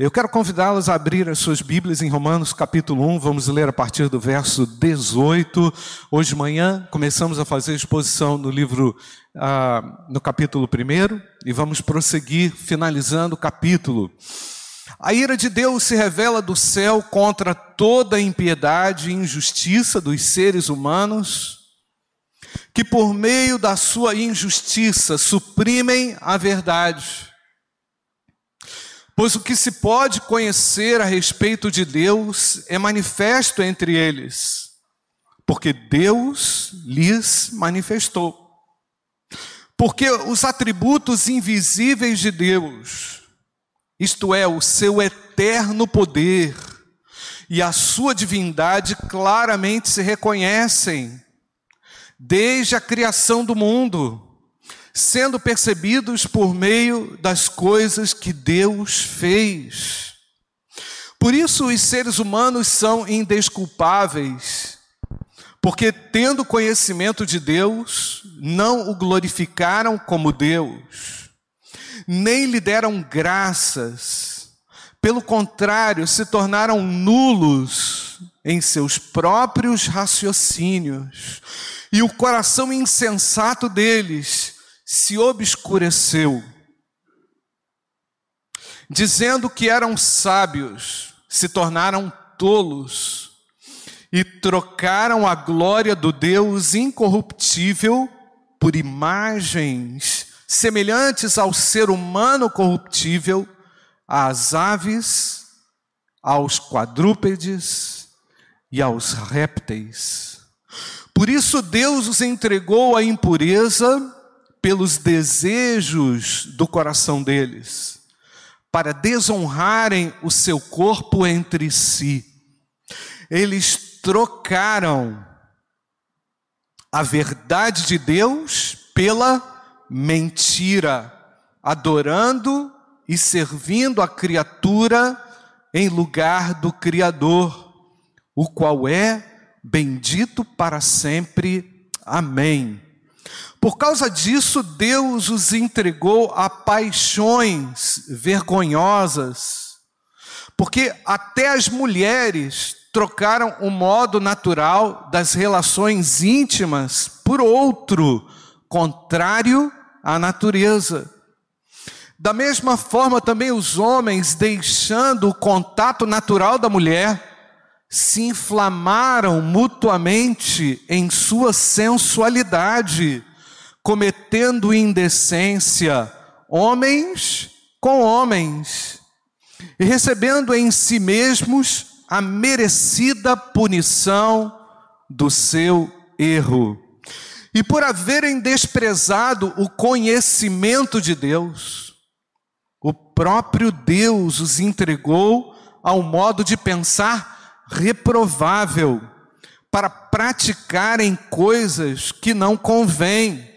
Eu quero convidá-los a abrir as suas Bíblias em Romanos capítulo 1, vamos ler a partir do verso 18. Hoje de manhã começamos a fazer exposição no livro, ah, no capítulo 1, e vamos prosseguir finalizando o capítulo. A ira de Deus se revela do céu contra toda a impiedade e injustiça dos seres humanos, que por meio da sua injustiça suprimem a verdade Pois o que se pode conhecer a respeito de Deus é manifesto entre eles, porque Deus lhes manifestou. Porque os atributos invisíveis de Deus, isto é, o seu eterno poder e a sua divindade, claramente se reconhecem desde a criação do mundo sendo percebidos por meio das coisas que Deus fez. Por isso, os seres humanos são indesculpáveis, porque, tendo conhecimento de Deus, não o glorificaram como Deus, nem lhe deram graças, pelo contrário, se tornaram nulos em seus próprios raciocínios, e o coração insensato deles se obscureceu, dizendo que eram sábios, se tornaram tolos e trocaram a glória do Deus incorruptível por imagens semelhantes ao ser humano corruptível, às aves, aos quadrúpedes e aos répteis. Por isso Deus os entregou à impureza pelos desejos do coração deles, para desonrarem o seu corpo entre si. Eles trocaram a verdade de Deus pela mentira, adorando e servindo a criatura em lugar do Criador, o qual é bendito para sempre. Amém. Por causa disso, Deus os entregou a paixões vergonhosas, porque até as mulheres trocaram o modo natural das relações íntimas por outro, contrário à natureza. Da mesma forma, também os homens, deixando o contato natural da mulher, se inflamaram mutuamente em sua sensualidade cometendo indecência, homens com homens, e recebendo em si mesmos a merecida punição do seu erro. E por haverem desprezado o conhecimento de Deus, o próprio Deus os entregou ao modo de pensar reprovável, para praticarem coisas que não convêm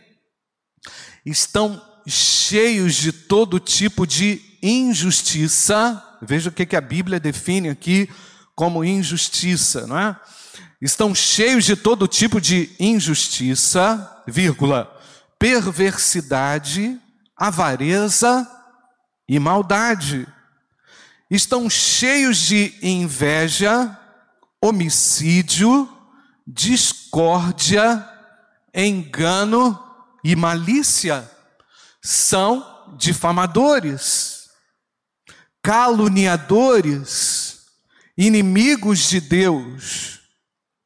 estão cheios de todo tipo de injustiça. Veja o que a Bíblia define aqui como injustiça, não é? Estão cheios de todo tipo de injustiça, vírgula, perversidade, avareza e maldade. Estão cheios de inveja, homicídio, discórdia, engano e malícia são difamadores, caluniadores, inimigos de Deus,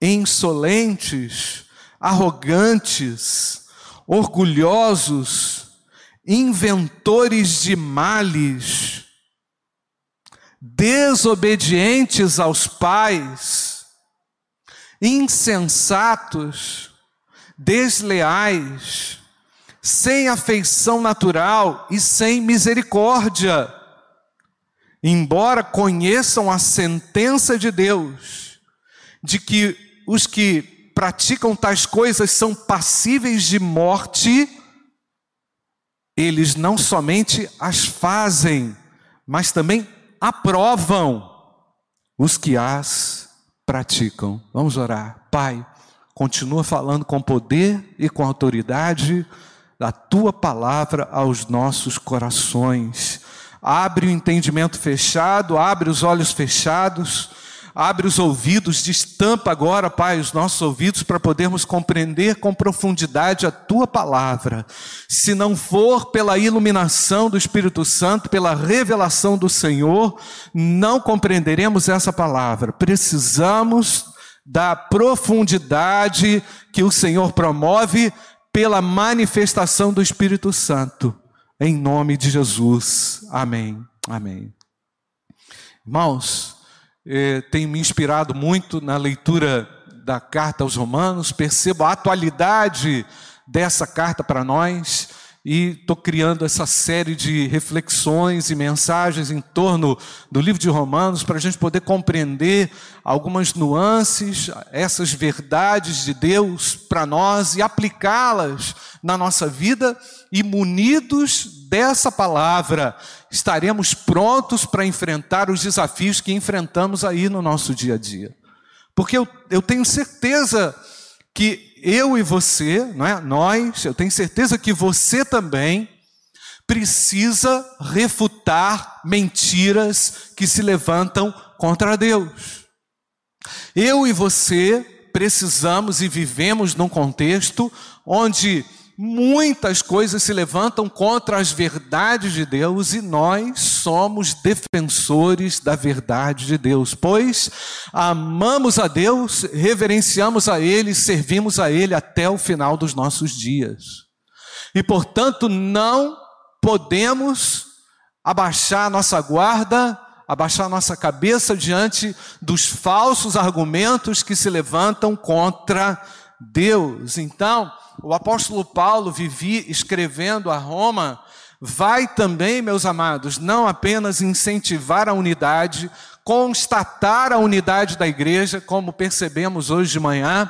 insolentes, arrogantes, orgulhosos, inventores de males, desobedientes aos pais, insensatos, desleais, sem afeição natural e sem misericórdia. Embora conheçam a sentença de Deus, de que os que praticam tais coisas são passíveis de morte, eles não somente as fazem, mas também aprovam os que as praticam. Vamos orar. Pai, continua falando com poder e com autoridade da tua palavra aos nossos corações. abre o entendimento fechado, abre os olhos fechados, abre os ouvidos, destampa agora, Pai, os nossos ouvidos para podermos compreender com profundidade a tua palavra. Se não for pela iluminação do Espírito Santo, pela revelação do Senhor, não compreenderemos essa palavra. Precisamos da profundidade que o Senhor promove pela manifestação do Espírito Santo. Em nome de Jesus. Amém. Amém. Irmãos, eh, tenho me inspirado muito na leitura da carta aos Romanos, percebo a atualidade dessa carta para nós e estou criando essa série de reflexões e mensagens em torno do livro de Romanos para a gente poder compreender algumas nuances, essas verdades de Deus para nós e aplicá-las na nossa vida e munidos dessa palavra estaremos prontos para enfrentar os desafios que enfrentamos aí no nosso dia a dia. Porque eu, eu tenho certeza que eu e você, não é? nós, eu tenho certeza que você também precisa refutar mentiras que se levantam contra Deus. Eu e você precisamos e vivemos num contexto onde muitas coisas se levantam contra as verdades de Deus e nós somos defensores da verdade de Deus, pois amamos a Deus, reverenciamos a Ele, servimos a Ele até o final dos nossos dias. E portanto, não podemos abaixar nossa guarda, abaixar nossa cabeça diante dos falsos argumentos que se levantam contra Deus. Então, o apóstolo Paulo vivia escrevendo a Roma, vai também, meus amados, não apenas incentivar a unidade, constatar a unidade da igreja, como percebemos hoje de manhã,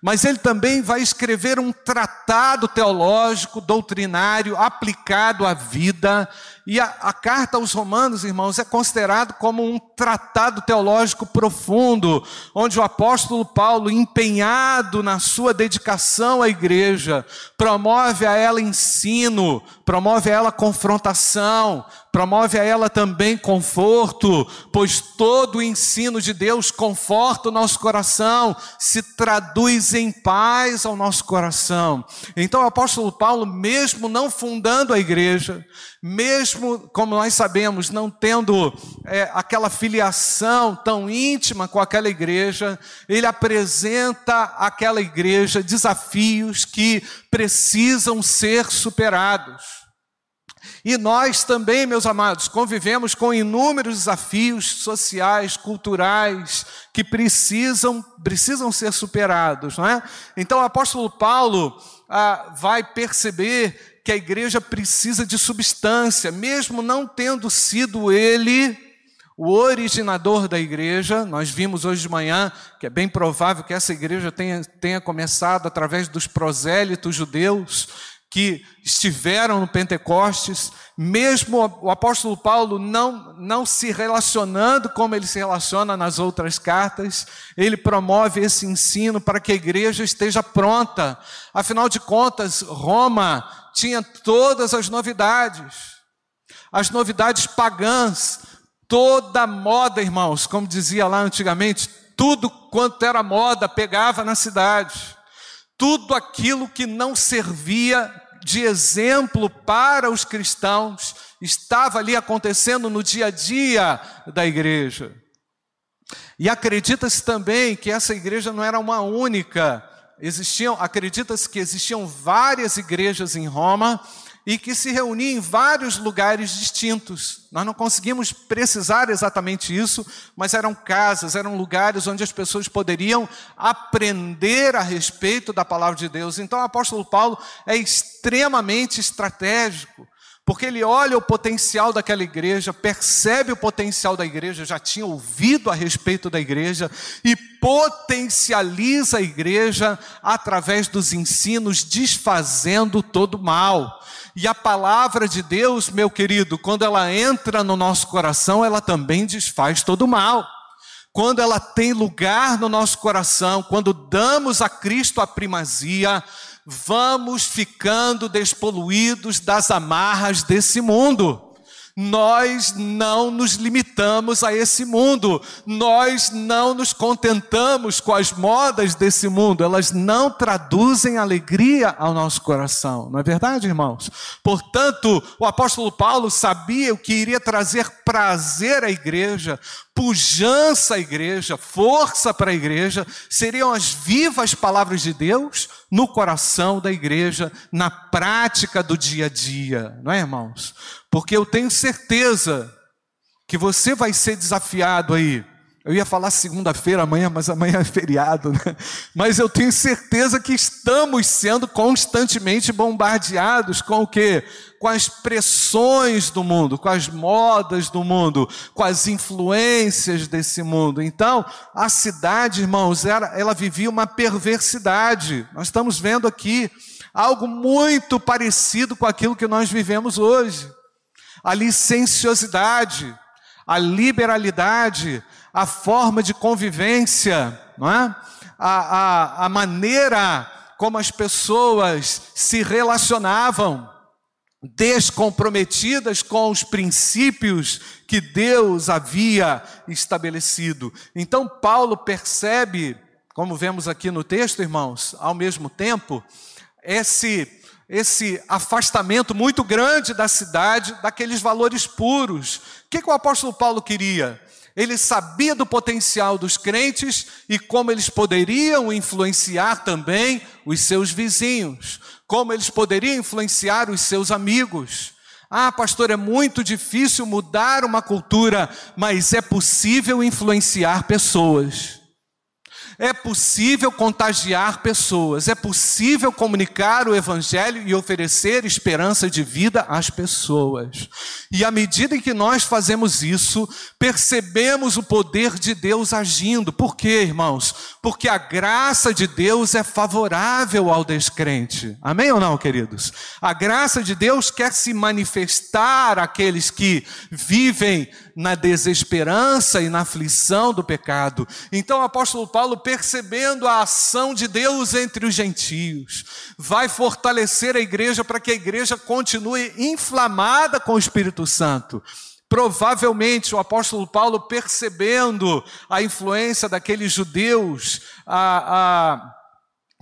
mas ele também vai escrever um tratado teológico, doutrinário, aplicado à vida. E a, a, carta aos Romanos, irmãos, é considerado como um tratado teológico profundo, onde o apóstolo Paulo, empenhado na sua dedicação à igreja, promove a ela ensino, promove a ela confrontação, promove a ela também conforto, pois todo o ensino de Deus conforta o nosso coração, se traduz em paz ao nosso coração. Então o apóstolo Paulo, mesmo não fundando a igreja, mesmo, como nós sabemos, não tendo é, aquela filiação tão íntima com aquela igreja, ele apresenta àquela igreja desafios que precisam ser superados. E nós também, meus amados, convivemos com inúmeros desafios sociais, culturais, que precisam, precisam ser superados, não é? Então o apóstolo Paulo ah, vai perceber que a igreja precisa de substância, mesmo não tendo sido ele o originador da igreja. Nós vimos hoje de manhã que é bem provável que essa igreja tenha, tenha começado através dos prosélitos judeus que estiveram no Pentecostes, mesmo o apóstolo Paulo não, não se relacionando como ele se relaciona nas outras cartas, ele promove esse ensino para que a igreja esteja pronta. Afinal de contas, Roma tinha todas as novidades, as novidades pagãs, toda moda, irmãos, como dizia lá antigamente, tudo quanto era moda pegava na cidade tudo aquilo que não servia de exemplo para os cristãos estava ali acontecendo no dia a dia da igreja. E acredita-se também que essa igreja não era uma única, existiam, acredita-se que existiam várias igrejas em Roma e que se reunia em vários lugares distintos. Nós não conseguimos precisar exatamente isso, mas eram casas, eram lugares onde as pessoas poderiam aprender a respeito da palavra de Deus. Então o apóstolo Paulo é extremamente estratégico, porque ele olha o potencial daquela igreja, percebe o potencial da igreja, já tinha ouvido a respeito da igreja e potencializa a igreja através dos ensinos, desfazendo todo o mal. E a palavra de Deus, meu querido, quando ela entra no nosso coração, ela também desfaz todo o mal. Quando ela tem lugar no nosso coração, quando damos a Cristo a primazia, vamos ficando despoluídos das amarras desse mundo. Nós não nos limitamos a esse mundo, nós não nos contentamos com as modas desse mundo, elas não traduzem alegria ao nosso coração, não é verdade, irmãos? Portanto, o apóstolo Paulo sabia o que iria trazer prazer à igreja, pujança à igreja, força para a igreja, seriam as vivas palavras de Deus no coração da igreja, na prática do dia a dia, não é, irmãos? Porque eu tenho certeza que você vai ser desafiado aí. Eu ia falar segunda-feira amanhã, mas amanhã é feriado, né? Mas eu tenho certeza que estamos sendo constantemente bombardeados com o quê? com as pressões do mundo, com as modas do mundo, com as influências desse mundo. Então, a cidade, irmãos, era, ela vivia uma perversidade. Nós estamos vendo aqui algo muito parecido com aquilo que nós vivemos hoje. A licenciosidade, a liberalidade, a forma de convivência, não é? a, a, a maneira como as pessoas se relacionavam descomprometidas com os princípios que Deus havia estabelecido. Então, Paulo percebe, como vemos aqui no texto, irmãos, ao mesmo tempo, esse esse afastamento muito grande da cidade, daqueles valores puros. O que, que o apóstolo Paulo queria? Ele sabia do potencial dos crentes e como eles poderiam influenciar também os seus vizinhos como eles poderiam influenciar os seus amigos. Ah, pastor, é muito difícil mudar uma cultura, mas é possível influenciar pessoas. É possível contagiar pessoas, é possível comunicar o Evangelho e oferecer esperança de vida às pessoas. E à medida que nós fazemos isso, percebemos o poder de Deus agindo. Por quê, irmãos? Porque a graça de Deus é favorável ao descrente. Amém ou não, queridos? A graça de Deus quer se manifestar àqueles que vivem na desesperança e na aflição do pecado. Então o apóstolo Paulo, percebendo a ação de Deus entre os gentios, vai fortalecer a igreja para que a igreja continue inflamada com o Espírito Santo. Provavelmente o apóstolo Paulo, percebendo a influência daqueles judeus, a, a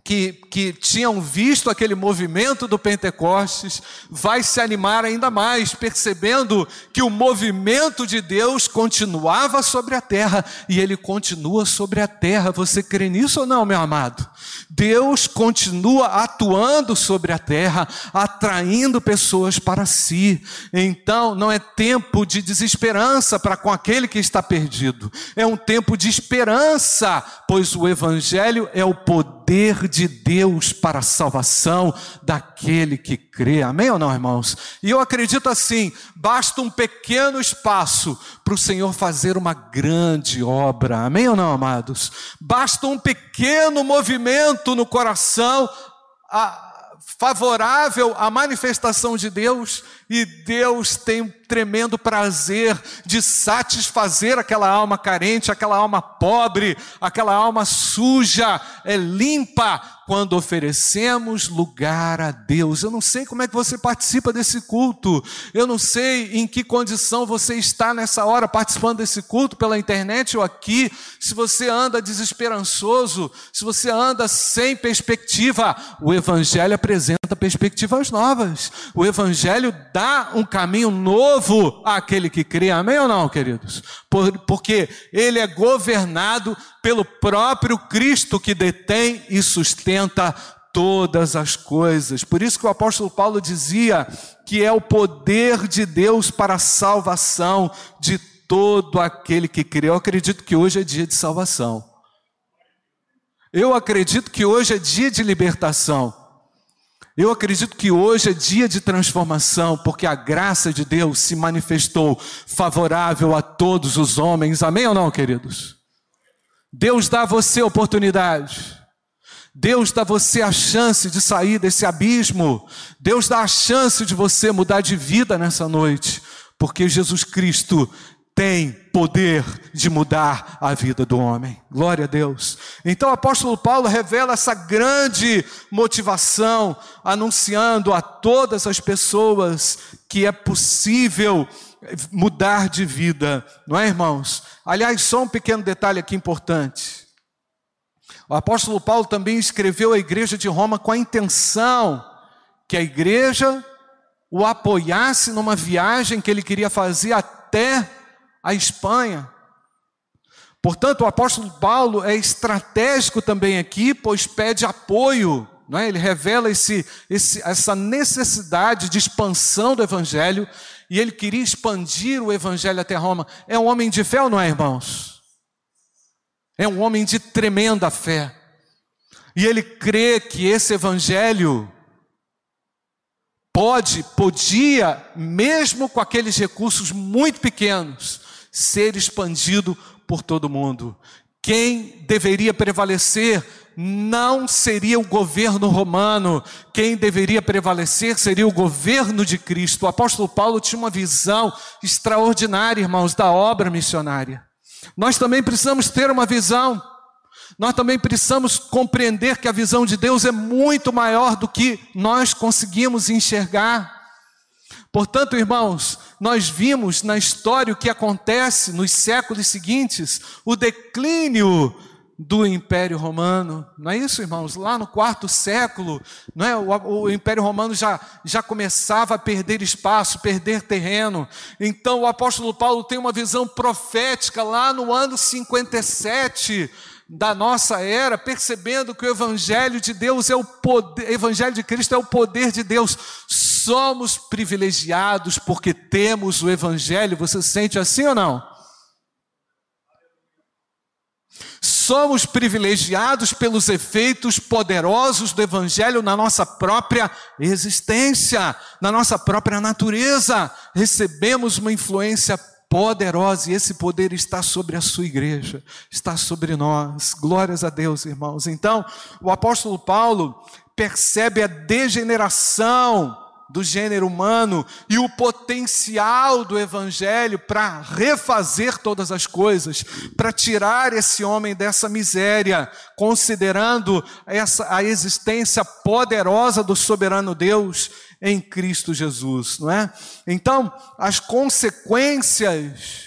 que, que tinham visto aquele movimento do Pentecostes, vai se animar ainda mais, percebendo que o movimento de Deus continuava sobre a terra e ele continua sobre a terra. Você crê nisso ou não, meu amado? Deus continua atuando sobre a terra, atraindo pessoas para si. Então, não é tempo de desesperança para com aquele que está perdido, é um tempo de esperança, pois o Evangelho é o poder de de Deus para a salvação daquele que crê. Amém ou não, irmãos? E eu acredito assim: basta um pequeno espaço para o Senhor fazer uma grande obra. Amém ou não, amados? Basta um pequeno movimento no coração. A, favorável à manifestação de Deus e Deus tem um tremendo prazer de satisfazer aquela alma carente, aquela alma pobre, aquela alma suja, é limpa quando oferecemos lugar a Deus. Eu não sei como é que você participa desse culto. Eu não sei em que condição você está nessa hora participando desse culto pela internet ou aqui. Se você anda desesperançoso, se você anda sem perspectiva, o evangelho apresenta perspectivas novas. O evangelho dá um caminho novo àquele que crê. Amém ou não, queridos? Por, porque ele é governado pelo próprio Cristo que detém e sustenta todas as coisas. Por isso que o apóstolo Paulo dizia que é o poder de Deus para a salvação de todo aquele que crê. Eu acredito que hoje é dia de salvação. Eu acredito que hoje é dia de libertação. Eu acredito que hoje é dia de transformação, porque a graça de Deus se manifestou favorável a todos os homens. Amém ou não, queridos? Deus dá a você oportunidade. Deus dá a você a chance de sair desse abismo. Deus dá a chance de você mudar de vida nessa noite, porque Jesus Cristo tem poder de mudar a vida do homem. Glória a Deus. Então o apóstolo Paulo revela essa grande motivação, anunciando a todas as pessoas que é possível mudar de vida, não é, irmãos? Aliás, só um pequeno detalhe aqui importante. O apóstolo Paulo também escreveu à igreja de Roma com a intenção que a igreja o apoiasse numa viagem que ele queria fazer até a Espanha. Portanto, o apóstolo Paulo é estratégico também aqui, pois pede apoio, não é? ele revela esse, esse, essa necessidade de expansão do evangelho e ele queria expandir o evangelho até Roma. É um homem de fé ou não é, irmãos? É um homem de tremenda fé. E ele crê que esse evangelho pode, podia, mesmo com aqueles recursos muito pequenos, ser expandido por todo mundo. Quem deveria prevalecer não seria o governo romano, quem deveria prevalecer seria o governo de Cristo. O apóstolo Paulo tinha uma visão extraordinária, irmãos, da obra missionária. Nós também precisamos ter uma visão, nós também precisamos compreender que a visão de Deus é muito maior do que nós conseguimos enxergar. Portanto, irmãos, nós vimos na história o que acontece nos séculos seguintes, o declínio do Império Romano, não é isso, irmãos? Lá no quarto século, não é? o, o, Império Romano já, já começava a perder espaço, perder terreno. Então o apóstolo Paulo tem uma visão profética lá no ano 57 da nossa era, percebendo que o Evangelho de Deus é o poder, Evangelho de Cristo é o poder de Deus. Somos privilegiados porque temos o Evangelho. Você se sente assim ou não? Somos privilegiados pelos efeitos poderosos do Evangelho na nossa própria existência, na nossa própria natureza. Recebemos uma influência poderosa e esse poder está sobre a sua igreja, está sobre nós. Glórias a Deus, irmãos. Então, o apóstolo Paulo percebe a degeneração do gênero humano e o potencial do evangelho para refazer todas as coisas, para tirar esse homem dessa miséria, considerando essa a existência poderosa do soberano Deus em Cristo Jesus, não é? Então, as consequências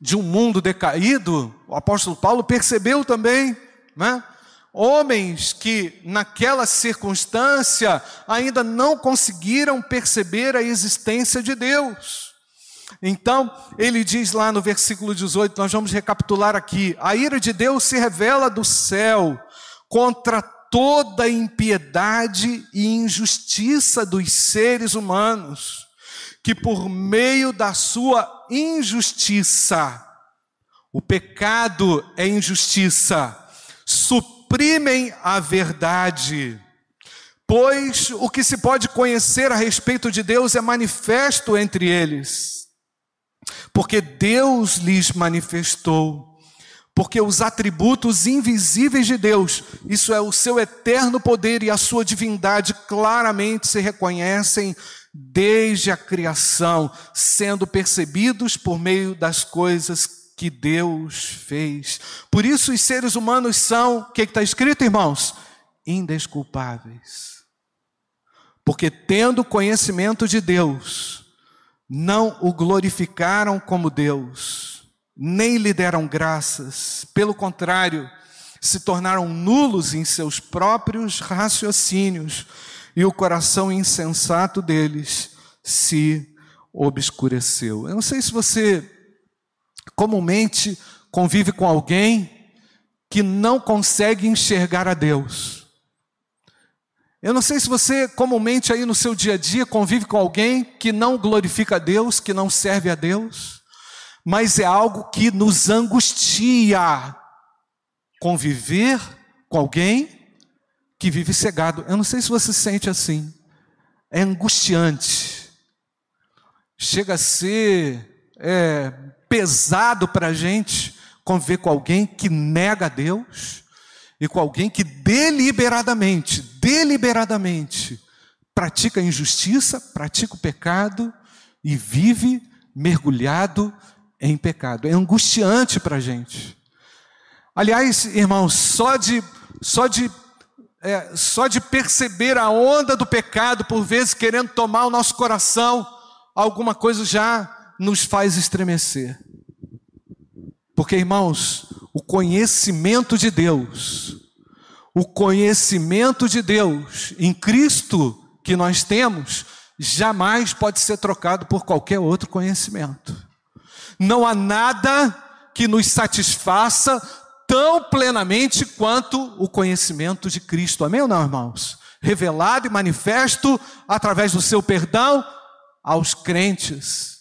de um mundo decaído, o apóstolo Paulo percebeu também, não é? Homens que naquela circunstância ainda não conseguiram perceber a existência de Deus. Então, ele diz lá no versículo 18, nós vamos recapitular aqui: a ira de Deus se revela do céu contra toda impiedade e injustiça dos seres humanos, que por meio da sua injustiça, o pecado é injustiça, suprimem a verdade. Pois o que se pode conhecer a respeito de Deus é manifesto entre eles, porque Deus lhes manifestou. Porque os atributos invisíveis de Deus, isso é o seu eterno poder e a sua divindade, claramente se reconhecem desde a criação, sendo percebidos por meio das coisas que Deus fez. Por isso os seres humanos são, o que está escrito, irmãos? Indesculpáveis. Porque tendo conhecimento de Deus, não o glorificaram como Deus, nem lhe deram graças, pelo contrário, se tornaram nulos em seus próprios raciocínios, e o coração insensato deles se obscureceu. Eu não sei se você comumente convive com alguém que não consegue enxergar a Deus. Eu não sei se você comumente aí no seu dia a dia convive com alguém que não glorifica a Deus, que não serve a Deus, mas é algo que nos angustia conviver com alguém que vive cegado. Eu não sei se você se sente assim. É angustiante. Chega a ser é, pesado para a gente conviver com alguém que nega a Deus e com alguém que deliberadamente, deliberadamente pratica a injustiça, pratica o pecado e vive mergulhado em pecado. É angustiante para a gente. Aliás, irmãos, só de, só de é, só de perceber a onda do pecado, por vezes querendo tomar o nosso coração, alguma coisa já nos faz estremecer. Porque, irmãos, o conhecimento de Deus, o conhecimento de Deus em Cristo que nós temos, jamais pode ser trocado por qualquer outro conhecimento. Não há nada que nos satisfaça tão plenamente quanto o conhecimento de Cristo. Amém ou não, irmãos? Revelado e manifesto através do seu perdão aos crentes.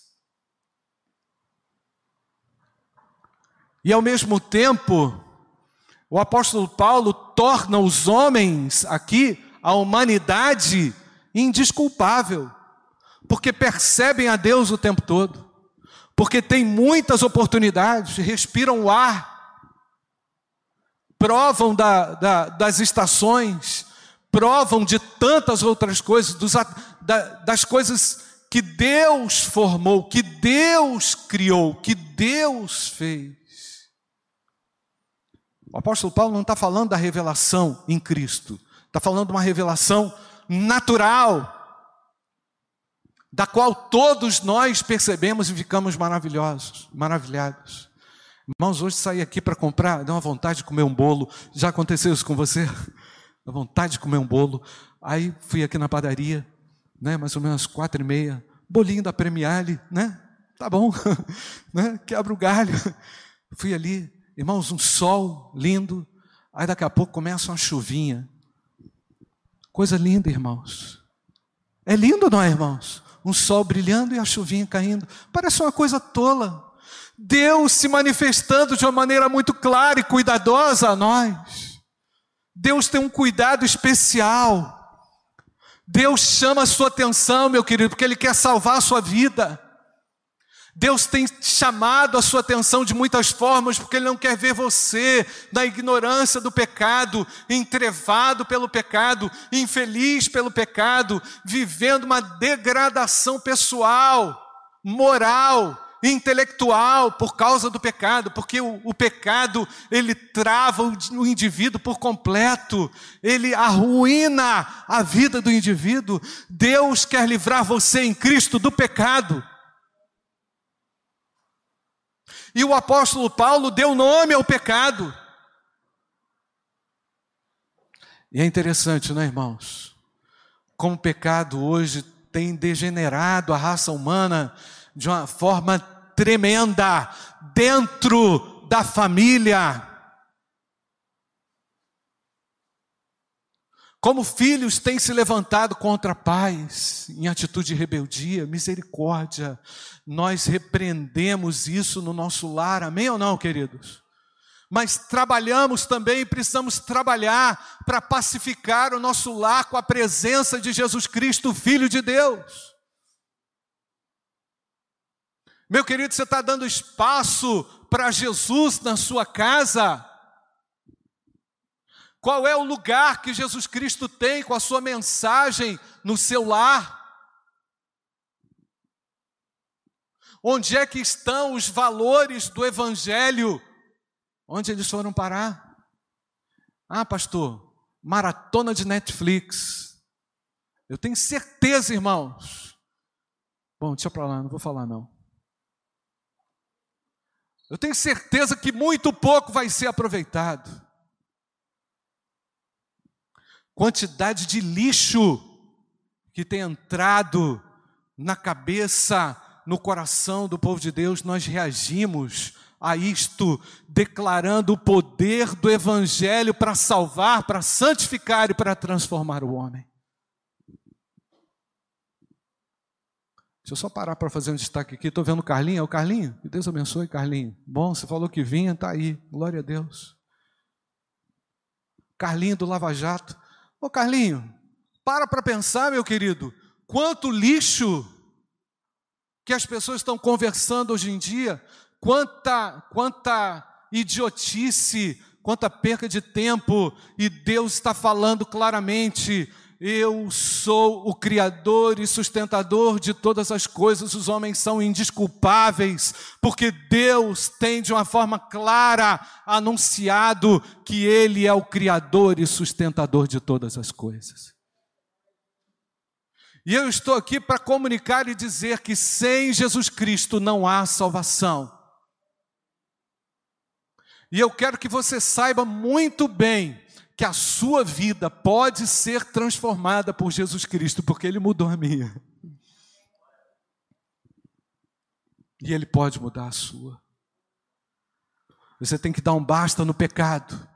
E ao mesmo tempo, o apóstolo Paulo torna os homens aqui, a humanidade, indisculpável, porque percebem a Deus o tempo todo, porque têm muitas oportunidades, respiram o ar, provam da, da, das estações, provam de tantas outras coisas, dos, da, das coisas que Deus formou, que Deus criou, que Deus fez. O apóstolo Paulo não está falando da revelação em Cristo, está falando de uma revelação natural, da qual todos nós percebemos e ficamos maravilhosos, maravilhados. Irmãos, hoje saí aqui para comprar, deu uma vontade de comer um bolo. Já aconteceu isso com você? Dá vontade de comer um bolo. Aí fui aqui na padaria, né, mais ou menos quatro e meia, bolinho da Premiale, né? Tá bom, né? Quebra o galho. Fui ali, Irmãos, um sol lindo, aí daqui a pouco começa uma chuvinha. Coisa linda, irmãos. É lindo, não é, irmãos? Um sol brilhando e a chuvinha caindo. Parece uma coisa tola. Deus se manifestando de uma maneira muito clara e cuidadosa a nós. Deus tem um cuidado especial. Deus chama a sua atenção, meu querido, porque Ele quer salvar a sua vida. Deus tem chamado a sua atenção de muitas formas, porque Ele não quer ver você na ignorância do pecado, entrevado pelo pecado, infeliz pelo pecado, vivendo uma degradação pessoal, moral, intelectual por causa do pecado, porque o, o pecado ele trava o, o indivíduo por completo, ele arruína a vida do indivíduo. Deus quer livrar você em Cristo do pecado. E o apóstolo Paulo deu nome ao pecado. E é interessante, não é, irmãos? Como o pecado hoje tem degenerado a raça humana de uma forma tremenda dentro da família. Como filhos têm se levantado contra pais em atitude de rebeldia, misericórdia, nós repreendemos isso no nosso lar, amém ou não, queridos? Mas trabalhamos também e precisamos trabalhar para pacificar o nosso lar com a presença de Jesus Cristo, Filho de Deus. Meu querido, você está dando espaço para Jesus na sua casa? Qual é o lugar que Jesus Cristo tem com a sua mensagem no seu lar? Onde é que estão os valores do Evangelho? Onde eles foram parar? Ah, pastor, maratona de Netflix. Eu tenho certeza, irmãos. Bom, deixa para lá, não vou falar não. Eu tenho certeza que muito pouco vai ser aproveitado quantidade de lixo que tem entrado na cabeça, no coração do povo de Deus, nós reagimos a isto, declarando o poder do Evangelho para salvar, para santificar e para transformar o homem. Deixa eu só parar para fazer um destaque aqui. Estou vendo o Carlinho. É o Carlinho? Que Deus abençoe, Carlinho. Bom, você falou que vinha, está aí. Glória a Deus. Carlinho do Lava Jato. Ô Carlinho, para para pensar, meu querido, quanto lixo que as pessoas estão conversando hoje em dia, quanta, quanta idiotice, quanta perca de tempo, e Deus está falando claramente eu sou o Criador e sustentador de todas as coisas, os homens são indisculpáveis, porque Deus tem de uma forma clara anunciado que Ele é o Criador e sustentador de todas as coisas. E eu estou aqui para comunicar e dizer que sem Jesus Cristo não há salvação. E eu quero que você saiba muito bem que a sua vida pode ser transformada por Jesus Cristo, porque Ele mudou a minha. E Ele pode mudar a sua. Você tem que dar um basta no pecado.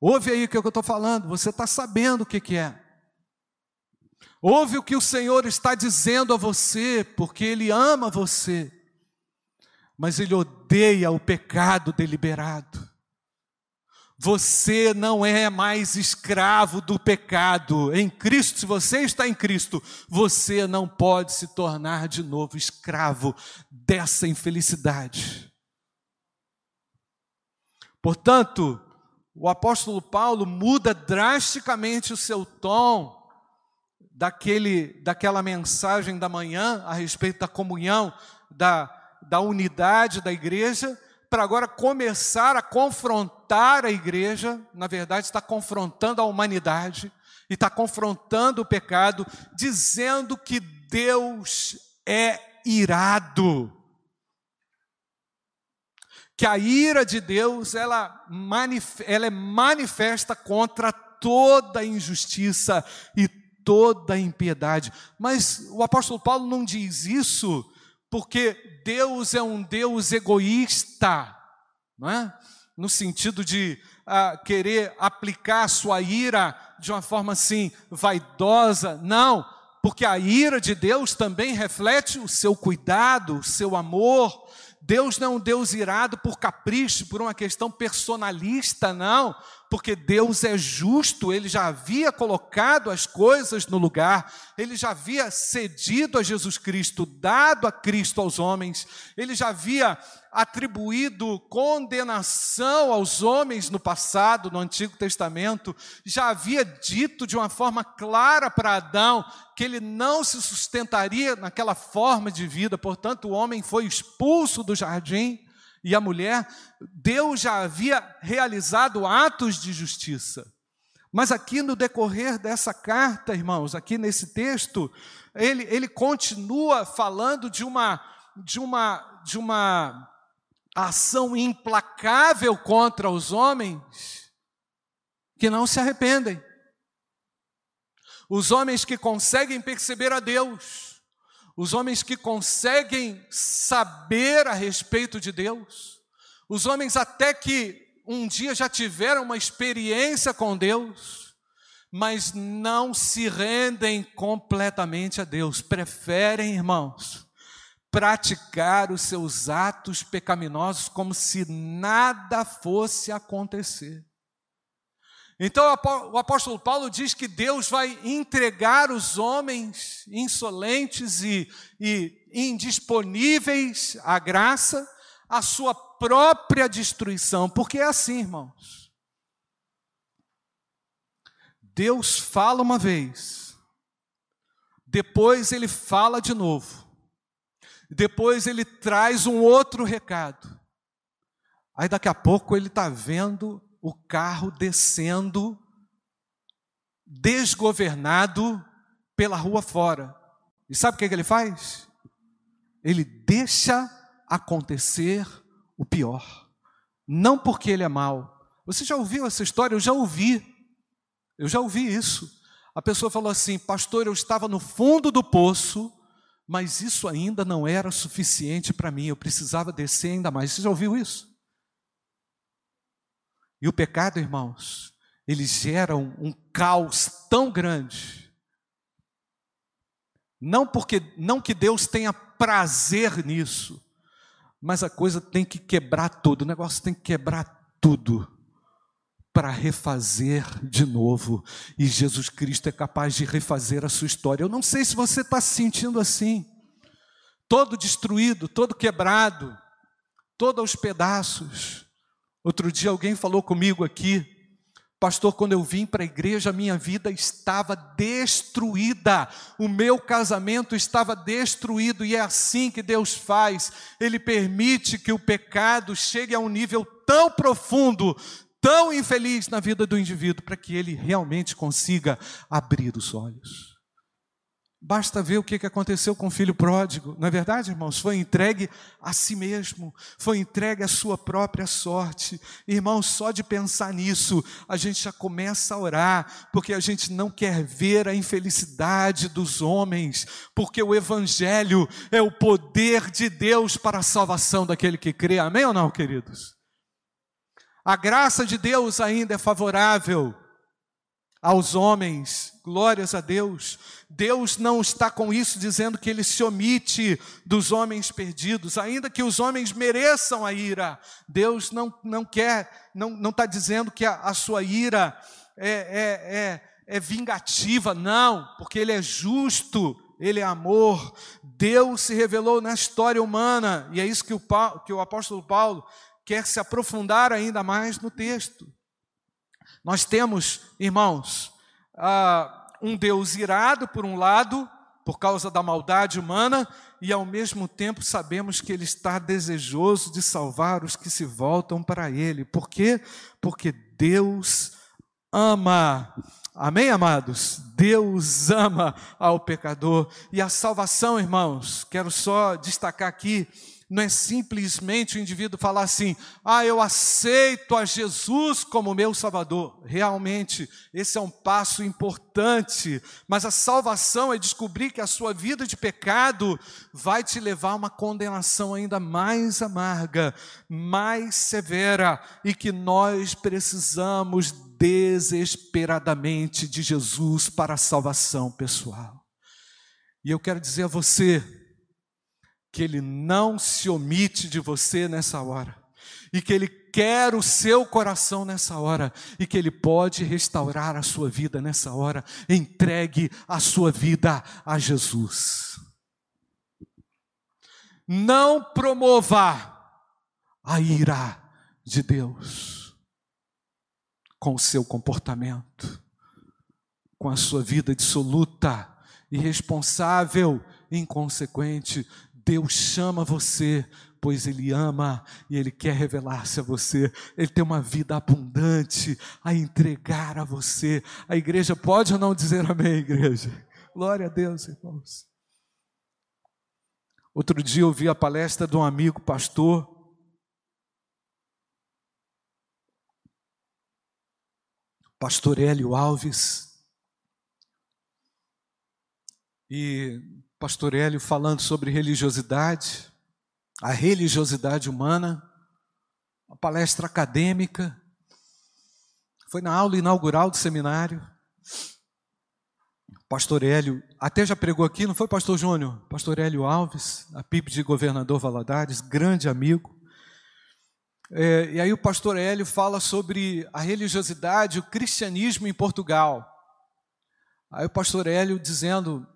Ouve aí o que eu estou falando, você está sabendo o que, que é. Ouve o que o Senhor está dizendo a você, porque Ele ama você, mas Ele odeia o pecado deliberado. Você não é mais escravo do pecado. Em Cristo, se você está em Cristo, você não pode se tornar de novo escravo dessa infelicidade. Portanto, o apóstolo Paulo muda drasticamente o seu tom daquele, daquela mensagem da manhã a respeito da comunhão, da, da unidade da igreja, para agora começar a confrontar a igreja, na verdade, está confrontando a humanidade e está confrontando o pecado, dizendo que Deus é irado. Que a ira de Deus ela, ela é manifesta contra toda injustiça e toda impiedade. Mas o apóstolo Paulo não diz isso porque Deus é um Deus egoísta, não é? no sentido de ah, querer aplicar sua ira de uma forma assim vaidosa, não, porque a ira de Deus também reflete o seu cuidado, o seu amor. Deus não é um Deus irado por capricho, por uma questão personalista, não. Porque Deus é justo, ele já havia colocado as coisas no lugar, ele já havia cedido a Jesus Cristo, dado a Cristo aos homens, ele já havia atribuído condenação aos homens no passado, no Antigo Testamento, já havia dito de uma forma clara para Adão que ele não se sustentaria naquela forma de vida, portanto, o homem foi expulso do jardim e a mulher, Deus já havia realizado atos de justiça. Mas aqui no decorrer dessa carta, irmãos, aqui nesse texto, ele, ele continua falando de uma, de, uma, de uma ação implacável contra os homens que não se arrependem. Os homens que conseguem perceber a Deus, os homens que conseguem saber a respeito de Deus, os homens até que um dia já tiveram uma experiência com Deus, mas não se rendem completamente a Deus, preferem, irmãos, praticar os seus atos pecaminosos como se nada fosse acontecer. Então o apóstolo Paulo diz que Deus vai entregar os homens insolentes e, e indisponíveis à graça, à sua própria destruição, porque é assim, irmãos. Deus fala uma vez, depois ele fala de novo, depois ele traz um outro recado, aí daqui a pouco ele está vendo o carro descendo, desgovernado pela rua fora. E sabe o que, ele faz? Ele deixa acontecer o pior. Não porque ele é mau. Você já ouviu essa história? Eu já ouvi. Eu já ouvi isso. A pessoa falou assim: Pastor, eu estava no fundo do poço, mas isso ainda não era suficiente para mim. Eu precisava descer ainda mais. Você já ouviu isso? E o pecado, irmãos, ele gera um, um caos tão grande. Não porque não que Deus tenha prazer nisso, mas a coisa tem que quebrar tudo, o negócio tem que quebrar tudo para refazer de novo. E Jesus Cristo é capaz de refazer a sua história. Eu não sei se você está se sentindo assim, todo destruído, todo quebrado, todo aos pedaços. Outro dia alguém falou comigo aqui, pastor, quando eu vim para a igreja, minha vida estava destruída, o meu casamento estava destruído, e é assim que Deus faz, Ele permite que o pecado chegue a um nível tão profundo, tão infeliz na vida do indivíduo, para que ele realmente consiga abrir os olhos. Basta ver o que aconteceu com o filho pródigo, não é verdade, irmãos? Foi entregue a si mesmo, foi entregue à sua própria sorte. Irmãos, só de pensar nisso, a gente já começa a orar, porque a gente não quer ver a infelicidade dos homens, porque o Evangelho é o poder de Deus para a salvação daquele que crê. Amém ou não, queridos? A graça de Deus ainda é favorável aos homens, glórias a Deus. Deus não está com isso dizendo que ele se omite dos homens perdidos, ainda que os homens mereçam a ira. Deus não, não quer, não está dizendo que a, a sua ira é, é, é, é vingativa, não, porque ele é justo, ele é amor. Deus se revelou na história humana, e é isso que o, que o apóstolo Paulo quer se aprofundar ainda mais no texto. Nós temos, irmãos, ah, um Deus irado, por um lado, por causa da maldade humana, e ao mesmo tempo sabemos que Ele está desejoso de salvar os que se voltam para Ele. Por quê? Porque Deus ama. Amém, amados? Deus ama ao pecador. E a salvação, irmãos, quero só destacar aqui não é simplesmente o indivíduo falar assim: ah, eu aceito a Jesus como meu Salvador. Realmente, esse é um passo importante, mas a salvação é descobrir que a sua vida de pecado vai te levar a uma condenação ainda mais amarga, mais severa, e que nós precisamos desesperadamente de Jesus para a salvação pessoal. E eu quero dizer a você, que Ele não se omite de você nessa hora, e que Ele quer o seu coração nessa hora, e que Ele pode restaurar a sua vida nessa hora. Entregue a sua vida a Jesus. Não promova a ira de Deus com o seu comportamento, com a sua vida dissoluta, irresponsável, inconsequente. Deus chama você, pois Ele ama e Ele quer revelar-se a você. Ele tem uma vida abundante a entregar a você. A igreja pode ou não dizer amém, igreja? Glória a Deus, irmãos. Outro dia eu vi a palestra de um amigo pastor. Pastor Hélio Alves. E pastor Hélio falando sobre religiosidade, a religiosidade humana, uma palestra acadêmica. Foi na aula inaugural do seminário. Pastor Hélio, até já pregou aqui, não foi, Pastor Júnior? Pastor Hélio Alves, a PIB de Governador Valadares, grande amigo. É, e aí o pastor Hélio fala sobre a religiosidade, o cristianismo em Portugal. Aí o pastor Hélio dizendo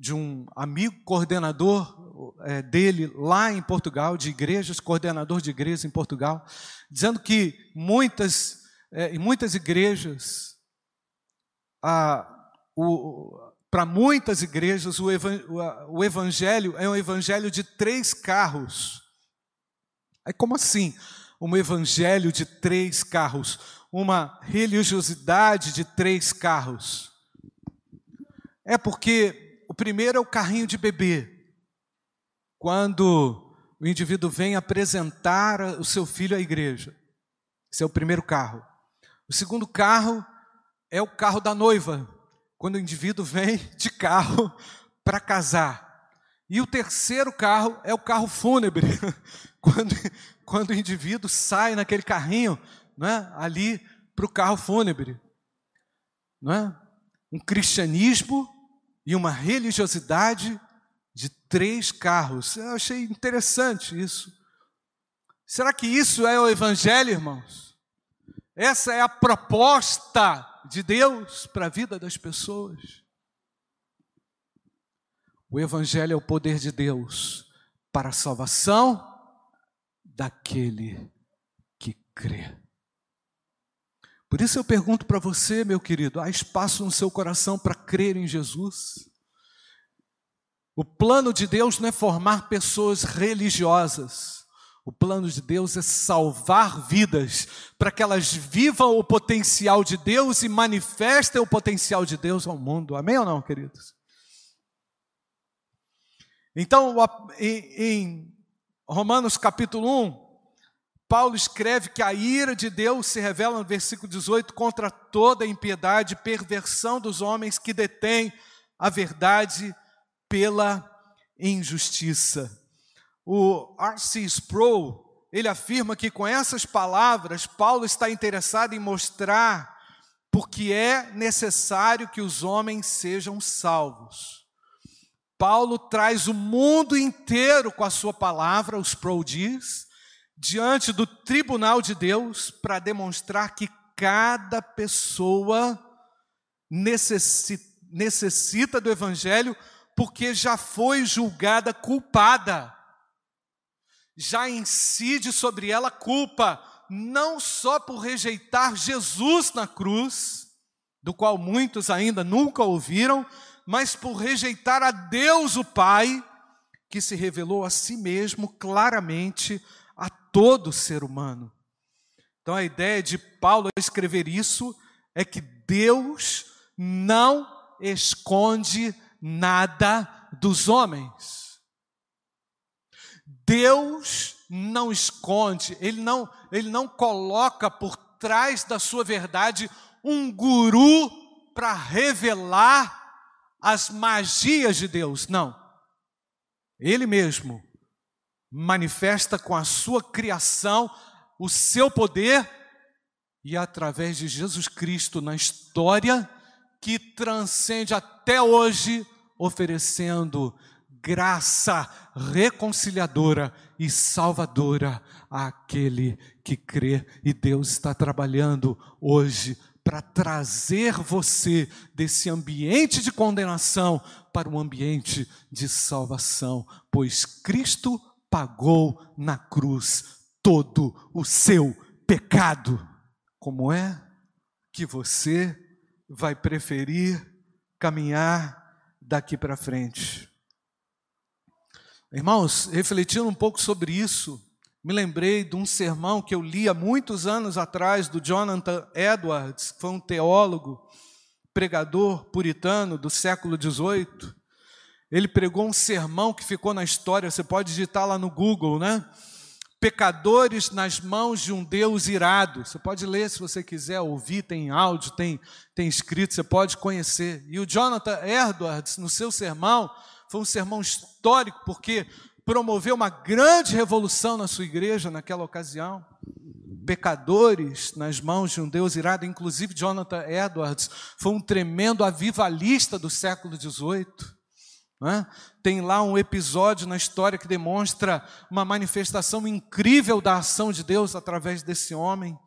de um amigo coordenador é, dele lá em Portugal, de igrejas, coordenador de igrejas em Portugal, dizendo que muitas, é, em muitas igrejas, para muitas igrejas, o, o evangelho é um evangelho de três carros. Aí, como assim? Um evangelho de três carros, uma religiosidade de três carros. É porque o primeiro é o carrinho de bebê. Quando o indivíduo vem apresentar o seu filho à igreja. Esse é o primeiro carro. O segundo carro é o carro da noiva. Quando o indivíduo vem de carro para casar. E o terceiro carro é o carro fúnebre. Quando, quando o indivíduo sai naquele carrinho, né, ali para o carro fúnebre. Não é? Um cristianismo e uma religiosidade de três carros. Eu achei interessante isso. Será que isso é o Evangelho, irmãos? Essa é a proposta de Deus para a vida das pessoas. O Evangelho é o poder de Deus para a salvação daquele que crê. Por isso eu pergunto para você, meu querido: há espaço no seu coração para crer em Jesus? O plano de Deus não é formar pessoas religiosas. O plano de Deus é salvar vidas para que elas vivam o potencial de Deus e manifestem o potencial de Deus ao mundo. Amém ou não, queridos? Então, em Romanos capítulo 1, Paulo escreve que a ira de Deus se revela no versículo 18 contra toda impiedade e perversão dos homens que detêm a verdade pela injustiça. O R.C. Sproul, ele afirma que com essas palavras, Paulo está interessado em mostrar porque é necessário que os homens sejam salvos. Paulo traz o mundo inteiro com a sua palavra, os Sproul diz, diante do tribunal de Deus para demonstrar que cada pessoa necessita, necessita do Evangelho porque já foi julgada culpada, já incide sobre ela culpa, não só por rejeitar Jesus na cruz, do qual muitos ainda nunca ouviram, mas por rejeitar a Deus o Pai, que se revelou a si mesmo claramente todo ser humano. Então a ideia de Paulo escrever isso é que Deus não esconde nada dos homens. Deus não esconde, ele não, ele não coloca por trás da sua verdade um guru para revelar as magias de Deus. Não. Ele mesmo manifesta com a sua criação o seu poder e através de Jesus Cristo na história que transcende até hoje, oferecendo graça reconciliadora e salvadora àquele que crê. E Deus está trabalhando hoje para trazer você desse ambiente de condenação para um ambiente de salvação, pois Cristo pagou na cruz todo o seu pecado. Como é que você vai preferir caminhar daqui para frente? Irmãos, refletindo um pouco sobre isso, me lembrei de um sermão que eu li há muitos anos atrás do Jonathan Edwards, que foi um teólogo, pregador puritano do século XVIII. Ele pregou um sermão que ficou na história, você pode digitar lá no Google, né? Pecadores nas mãos de um Deus irado. Você pode ler se você quiser, ouvir, tem áudio, tem, tem escrito, você pode conhecer. E o Jonathan Edwards, no seu sermão, foi um sermão histórico, porque promoveu uma grande revolução na sua igreja naquela ocasião. Pecadores nas mãos de um Deus irado, inclusive Jonathan Edwards foi um tremendo avivalista do século XVIII. É? Tem lá um episódio na história que demonstra uma manifestação incrível da ação de Deus através desse homem.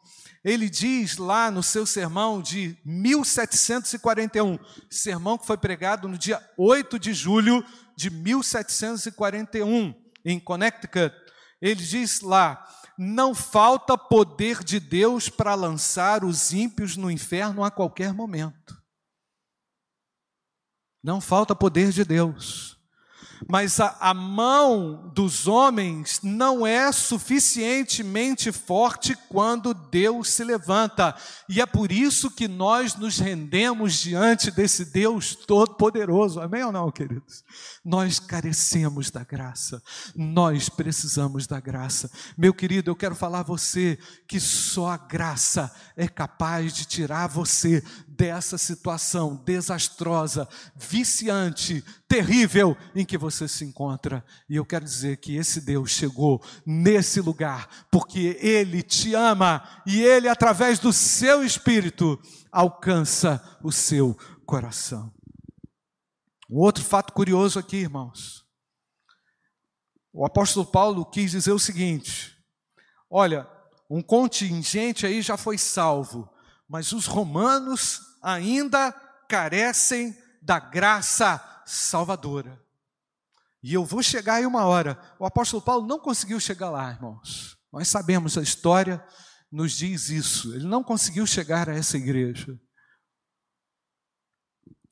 Ele diz lá no seu sermão de 1741, sermão que foi pregado no dia 8 de julho de 1741, em Connecticut. Ele diz lá: Não falta poder de Deus para lançar os ímpios no inferno a qualquer momento. Não falta poder de Deus. Mas a, a, mão dos homens não é suficientemente forte quando Deus se levanta. E é por isso que nós nos rendemos diante desse Deus Todo-Poderoso. Amém ou não, queridos? Nós carecemos da graça. Nós precisamos da graça. Meu querido, eu quero falar a você que só a graça é capaz de tirar você dessa situação desastrosa, viciante, terrível em que você se encontra. E eu quero dizer que esse Deus chegou nesse lugar porque Ele te ama e Ele, através do seu Espírito, alcança o seu coração. Um outro fato curioso aqui, irmãos. O apóstolo Paulo quis dizer o seguinte: olha, um contingente aí já foi salvo, mas os romanos ainda carecem da graça salvadora. E eu vou chegar aí uma hora. O apóstolo Paulo não conseguiu chegar lá, irmãos. Nós sabemos, a história nos diz isso. Ele não conseguiu chegar a essa igreja.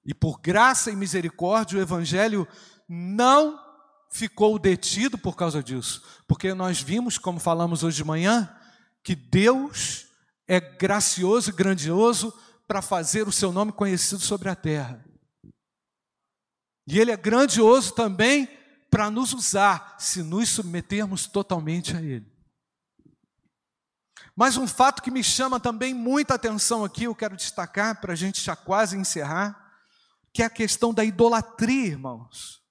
E por graça e misericórdia, o evangelho não ficou detido por causa disso. Porque nós vimos, como falamos hoje de manhã, que Deus é gracioso e grandioso para fazer o seu nome conhecido sobre a terra. E ele é grandioso também para nos usar se nos submetermos totalmente a Ele. Mas um fato que me chama também muita atenção aqui, eu quero destacar para a gente já quase encerrar, que é a questão da idolatria, irmãos.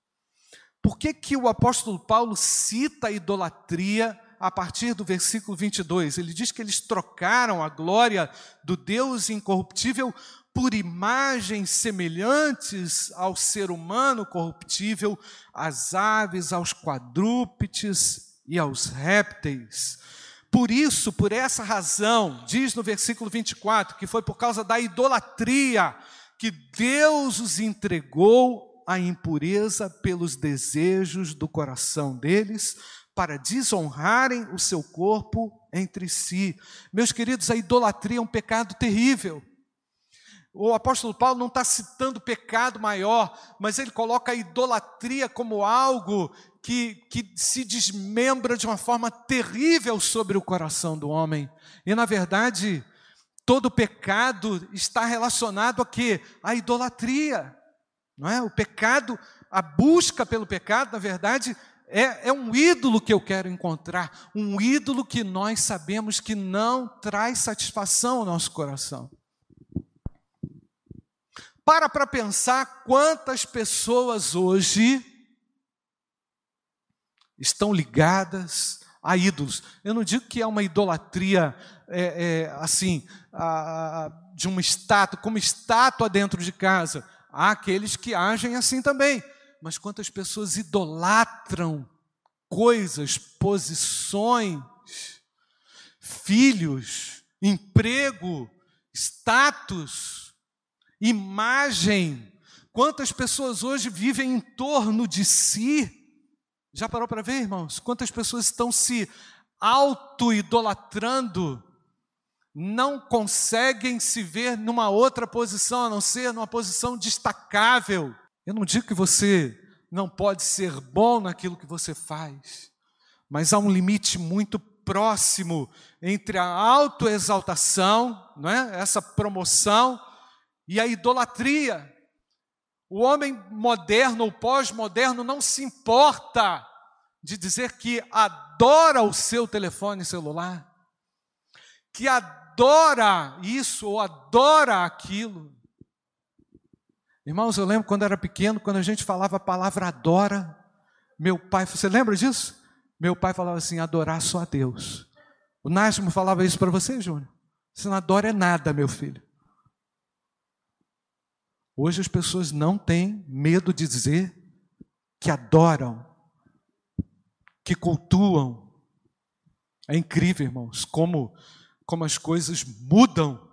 Por que, que o apóstolo Paulo cita a idolatria a partir do versículo 22? Ele diz que eles trocaram a glória do Deus incorruptível por imagens semelhantes ao ser humano corruptível, às aves, aos quadrúpedes e aos répteis. Por isso, por essa razão, diz no versículo 24, que foi por causa da idolatria que Deus os entregou à impureza pelos desejos do coração deles, para desonrarem o seu corpo entre si. Meus queridos, a idolatria é um pecado terrível. O apóstolo Paulo não está citando pecado maior, mas ele coloca a idolatria como algo que, que se desmembra de uma forma terrível sobre o coração do homem. E, na verdade, todo pecado está relacionado a quê? A idolatria. Não é? O pecado, a busca pelo pecado, na verdade, é, é, um ídolo que eu quero encontrar, um ídolo que nós sabemos que não traz satisfação ao nosso coração. Para para pensar quantas pessoas hoje estão ligadas a ídolos. Eu não digo que é uma idolatria é, é, assim, a, de uma estátua, como estátua dentro de casa. Há aqueles que agem assim também. Mas quantas pessoas idolatram coisas, posições, filhos, emprego, status, imagem. Quantas pessoas hoje vivem em torno de si? Já parou para ver, irmãos? Quantas pessoas estão se auto-idolatrando, não conseguem se ver numa outra posição, a não ser numa posição destacável. Eu não digo que você não pode ser bom naquilo que você faz, mas há um limite muito próximo entre a autoexaltação, não é? essa promoção, e a idolatria. O homem moderno ou pós-moderno não se importa de dizer que adora o seu telefone celular, que adora isso ou adora aquilo. Irmãos, eu lembro quando era pequeno, quando a gente falava a palavra adora, meu pai, você lembra disso? Meu pai falava assim: adorar só a Deus. O Nasmo falava isso para você, Júnior? Você não adora é nada, meu filho. Hoje as pessoas não têm medo de dizer que adoram, que cultuam. É incrível, irmãos, como, como as coisas mudam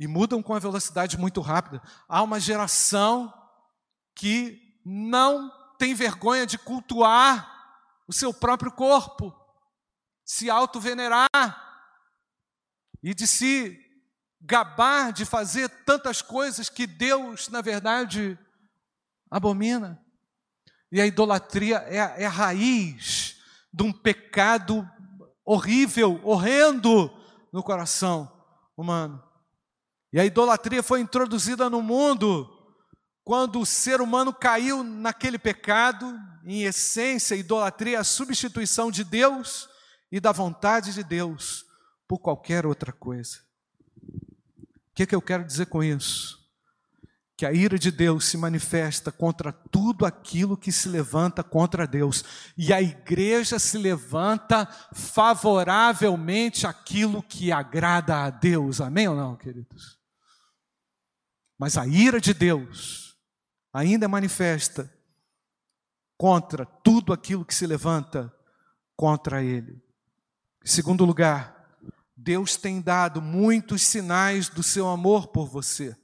e mudam com uma velocidade muito rápida. Há uma geração que não tem vergonha de cultuar o seu próprio corpo, se auto-venerar e de se gabar de fazer tantas coisas que Deus, na verdade, abomina. E a idolatria é a, é a raiz de um pecado horrível, horrendo no coração humano. E a idolatria foi introduzida no mundo quando o ser humano caiu naquele pecado, em essência, idolatria é a substituição de Deus e da vontade de Deus por qualquer outra coisa. O que, é que eu quero dizer com isso? Que a ira de Deus se manifesta contra tudo aquilo que se levanta contra Deus, e a igreja se levanta favoravelmente aquilo que agrada a Deus, amém ou não, queridos? Mas a ira de Deus ainda é manifesta contra tudo aquilo que se levanta contra Ele. Em segundo lugar, Deus tem dado muitos sinais do seu amor por você.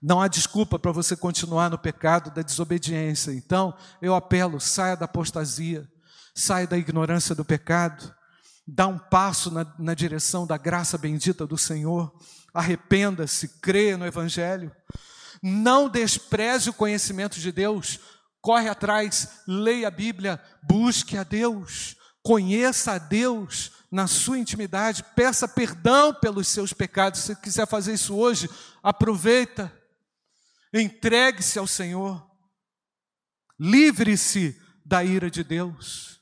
Não há desculpa para você continuar no pecado da desobediência. Então, eu apelo: saia da apostasia, saia da ignorância do pecado, dá um passo na, na direção da graça bendita do Senhor, arrependa-se, creia no Evangelho, não despreze o conhecimento de Deus, corre atrás, leia a Bíblia, busque a Deus, conheça a Deus, na sua intimidade, peça perdão pelos seus pecados. Se quiser fazer isso hoje, aproveita, entregue-se ao Senhor. Livre-se da ira de Deus.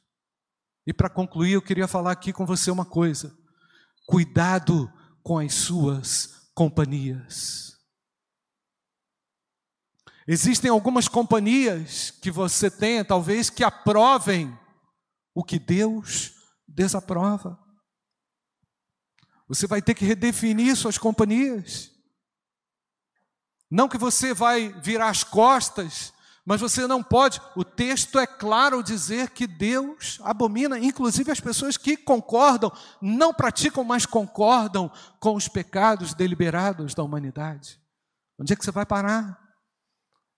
E para concluir, eu queria falar aqui com você uma coisa. Cuidado com as suas companhias. Existem algumas companhias que você tem, talvez, que aprovem o que Deus desaprova. Você vai ter que redefinir suas companhias. Não que você vai virar as costas, mas você não pode. O texto é claro dizer que Deus abomina, inclusive as pessoas que concordam, não praticam, mas concordam com os pecados deliberados da humanidade. Onde é que você vai parar?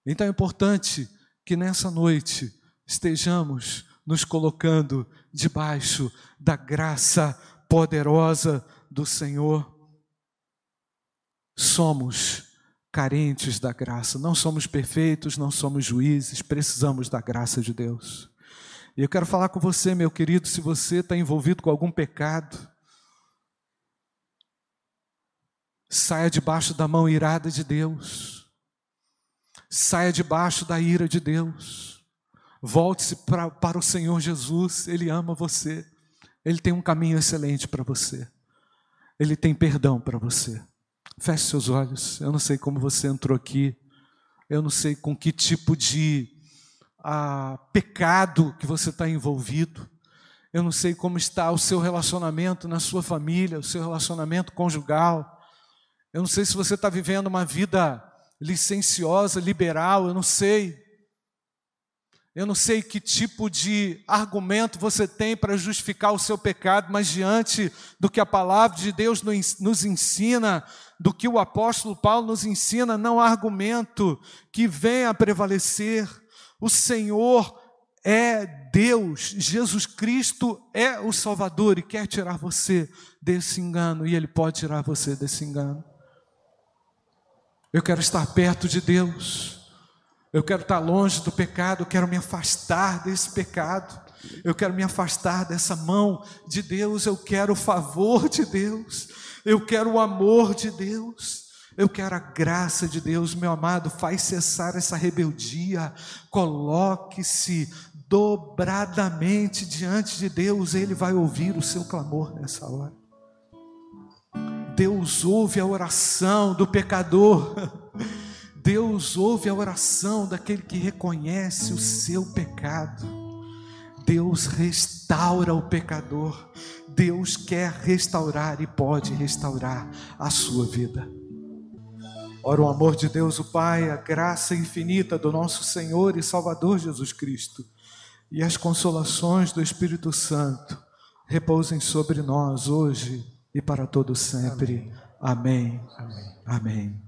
Então é importante que nessa noite estejamos nos colocando debaixo da graça poderosa do Senhor. Somos carentes da graça, não somos perfeitos, não somos juízes, precisamos da graça de Deus. E eu quero falar com você, meu querido, se você está envolvido com algum pecado, saia debaixo da mão irada de Deus, saia debaixo da ira de Deus, volte-se para, o Senhor Jesus, Ele ama você, Ele tem um caminho excelente para você, Ele tem perdão para você. Feche seus olhos. Eu não sei como você entrou aqui. Eu não sei com que tipo de ah, pecado que você está envolvido. Eu não sei como está o seu relacionamento na sua família, o seu relacionamento conjugal. Eu não sei se você está vivendo uma vida licenciosa, liberal. Eu não sei. Eu não sei que tipo de argumento você tem para justificar o seu pecado, mas diante do que a palavra de Deus nos ensina, do que o apóstolo Paulo nos ensina, não há argumento que venha a prevalecer. O Senhor é Deus, Jesus Cristo é o Salvador e quer tirar você desse engano, e Ele pode tirar você desse engano. Eu quero estar perto de Deus, eu quero estar longe do pecado, eu quero me afastar desse pecado, eu quero me afastar dessa mão de Deus, eu quero o favor de Deus, eu quero o amor de Deus, eu quero a graça de Deus, meu amado, faz cessar essa rebeldia, coloque-se dobradamente diante de Deus, Ele vai ouvir o seu clamor nessa hora. Deus ouve a oração do pecador, Deus ouve a oração daquele que reconhece o seu pecado. Deus restaura o pecador. Deus quer restaurar e pode restaurar a sua vida. Ora, o amor de Deus, o Pai, a graça infinita do nosso Senhor e Salvador Jesus Cristo e as consolações do Espírito Santo repousem sobre nós hoje e para todo sempre. Amém. Amém. Amém.